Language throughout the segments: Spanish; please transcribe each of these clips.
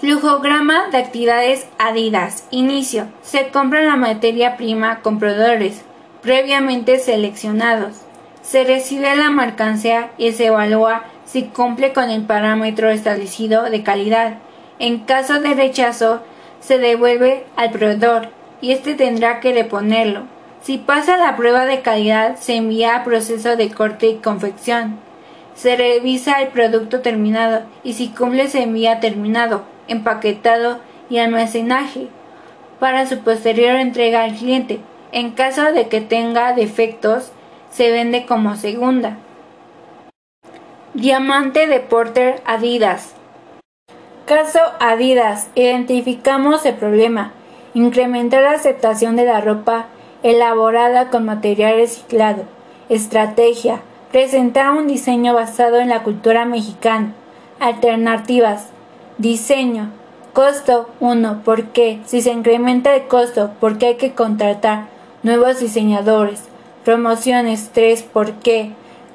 Flujograma de actividades Adidas. Inicio. Se compra la materia prima con proveedores previamente seleccionados. Se recibe la mercancía y se evalúa si cumple con el parámetro establecido de calidad. En caso de rechazo, se devuelve al proveedor y éste tendrá que reponerlo. Si pasa la prueba de calidad, se envía a proceso de corte y confección. Se revisa el producto terminado y si cumple se envía terminado, empaquetado y almacenaje para su posterior entrega al cliente. En caso de que tenga defectos, se vende como segunda. Diamante de Porter Adidas. Caso Adidas. Identificamos el problema. Incrementar la aceptación de la ropa elaborada con material reciclado. Estrategia. Presentar un diseño basado en la cultura mexicana. Alternativas. Diseño. Costo 1. ¿Por qué? Si se incrementa el costo, porque hay que contratar nuevos diseñadores. Promociones 3. ¿Por qué?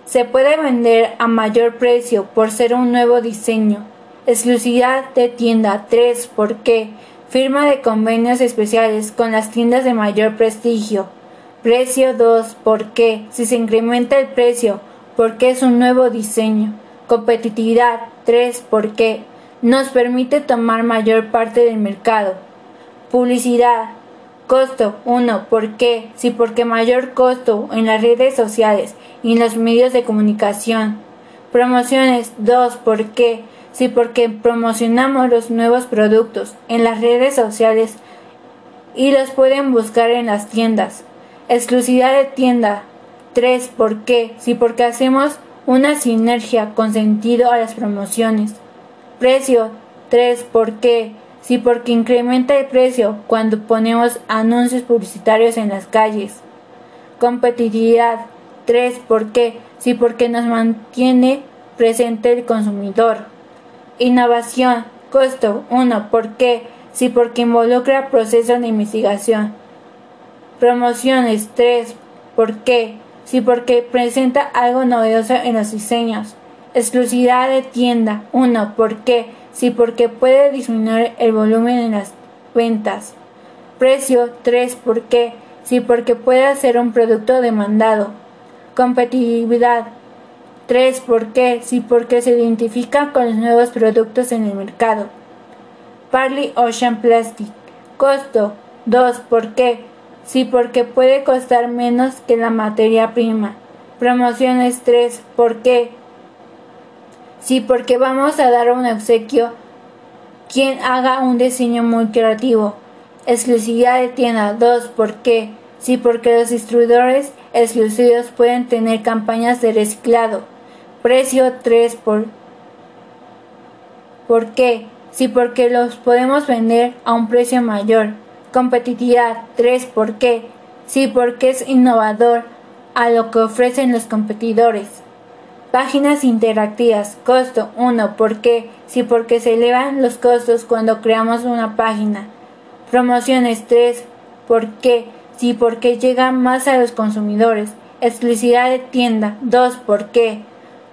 Se puede vender a mayor precio por ser un nuevo diseño. Exclusividad de tienda 3. ¿Por qué? Firma de convenios especiales con las tiendas de mayor prestigio. Precio 2. ¿Por qué? Si se incrementa el precio, porque es un nuevo diseño. Competitividad 3. ¿Por qué? Nos permite tomar mayor parte del mercado. Publicidad. Costo 1. ¿Por qué? Si porque mayor costo en las redes sociales y en los medios de comunicación. Promociones 2. ¿Por qué? Sí, porque promocionamos los nuevos productos en las redes sociales y los pueden buscar en las tiendas. Exclusividad de tienda. 3. ¿Por qué? Sí, porque hacemos una sinergia con sentido a las promociones. Precio. 3. ¿Por qué? Sí, porque incrementa el precio cuando ponemos anuncios publicitarios en las calles. Competitividad. 3. ¿Por qué? Sí, porque nos mantiene presente el consumidor. Innovación. Costo. 1. ¿Por qué? Sí, porque involucra procesos de investigación. Promociones. 3. ¿Por qué? Sí, porque presenta algo novedoso en los diseños. Exclusividad de tienda. 1. ¿Por qué? Sí, porque puede disminuir el volumen en las ventas. Precio. 3. ¿Por qué? Sí, porque puede ser un producto demandado. Competitividad. 3. ¿Por qué? Sí, porque se identifica con los nuevos productos en el mercado. Parley Ocean Plastic. Costo. 2. ¿Por qué? Sí, porque puede costar menos que la materia prima. Promociones 3. ¿Por qué? Sí, porque vamos a dar un obsequio quien haga un diseño muy creativo. Exclusividad de tienda 2. ¿Por qué? Sí, porque los distribuidores exclusivos pueden tener campañas de reciclado. Precio 3 por... ¿Por qué? Sí, porque los podemos vender a un precio mayor. Competitividad 3. ¿Por qué? Sí, porque es innovador a lo que ofrecen los competidores. Páginas interactivas. Costo 1. ¿Por qué? Sí, porque se elevan los costos cuando creamos una página. Promociones 3. ¿Por qué? Sí, porque llega más a los consumidores. Exclusividad de tienda 2. ¿Por qué?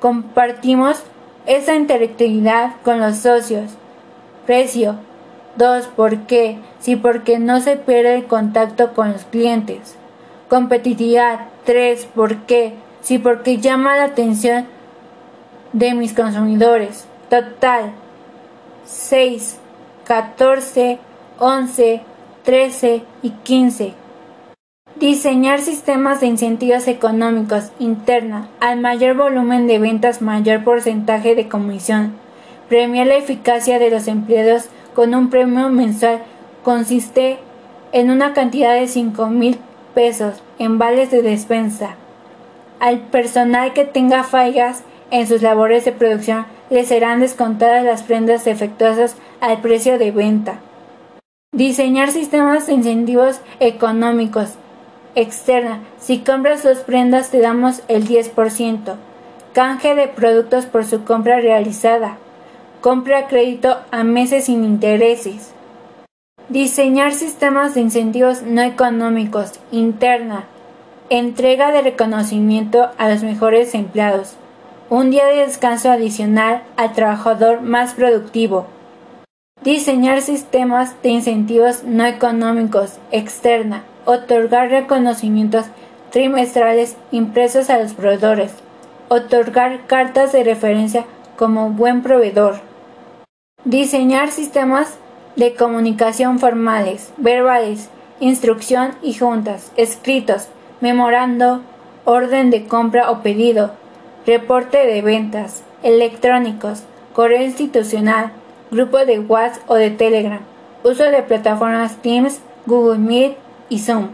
Compartimos esa interactividad con los socios. Precio. 2. ¿Por qué? Sí, porque no se pierde el contacto con los clientes. Competitividad. 3. ¿Por qué? Sí, porque llama la atención de mis consumidores. Total. 6, 14, 11, 13 y 15. Diseñar sistemas de incentivos económicos interna. Al mayor volumen de ventas, mayor porcentaje de comisión. Premiar la eficacia de los empleados con un premio mensual consiste en una cantidad de 5 mil pesos en vales de despensa. Al personal que tenga fallas en sus labores de producción le serán descontadas las prendas defectuosas al precio de venta. Diseñar sistemas de incentivos económicos externa. Si compras dos prendas te damos el 10%. Canje de productos por su compra realizada. Compra a crédito a meses sin intereses. Diseñar sistemas de incentivos no económicos. Interna. Entrega de reconocimiento a los mejores empleados. Un día de descanso adicional al trabajador más productivo. Diseñar sistemas de incentivos no económicos externa. Otorgar reconocimientos trimestrales impresos a los proveedores. Otorgar cartas de referencia como buen proveedor. Diseñar sistemas de comunicación formales, verbales, instrucción y juntas, escritos, memorando, orden de compra o pedido, reporte de ventas, electrónicos, correo institucional, grupo de WhatsApp o de Telegram, uso de plataformas Teams, Google Meet y Zoom.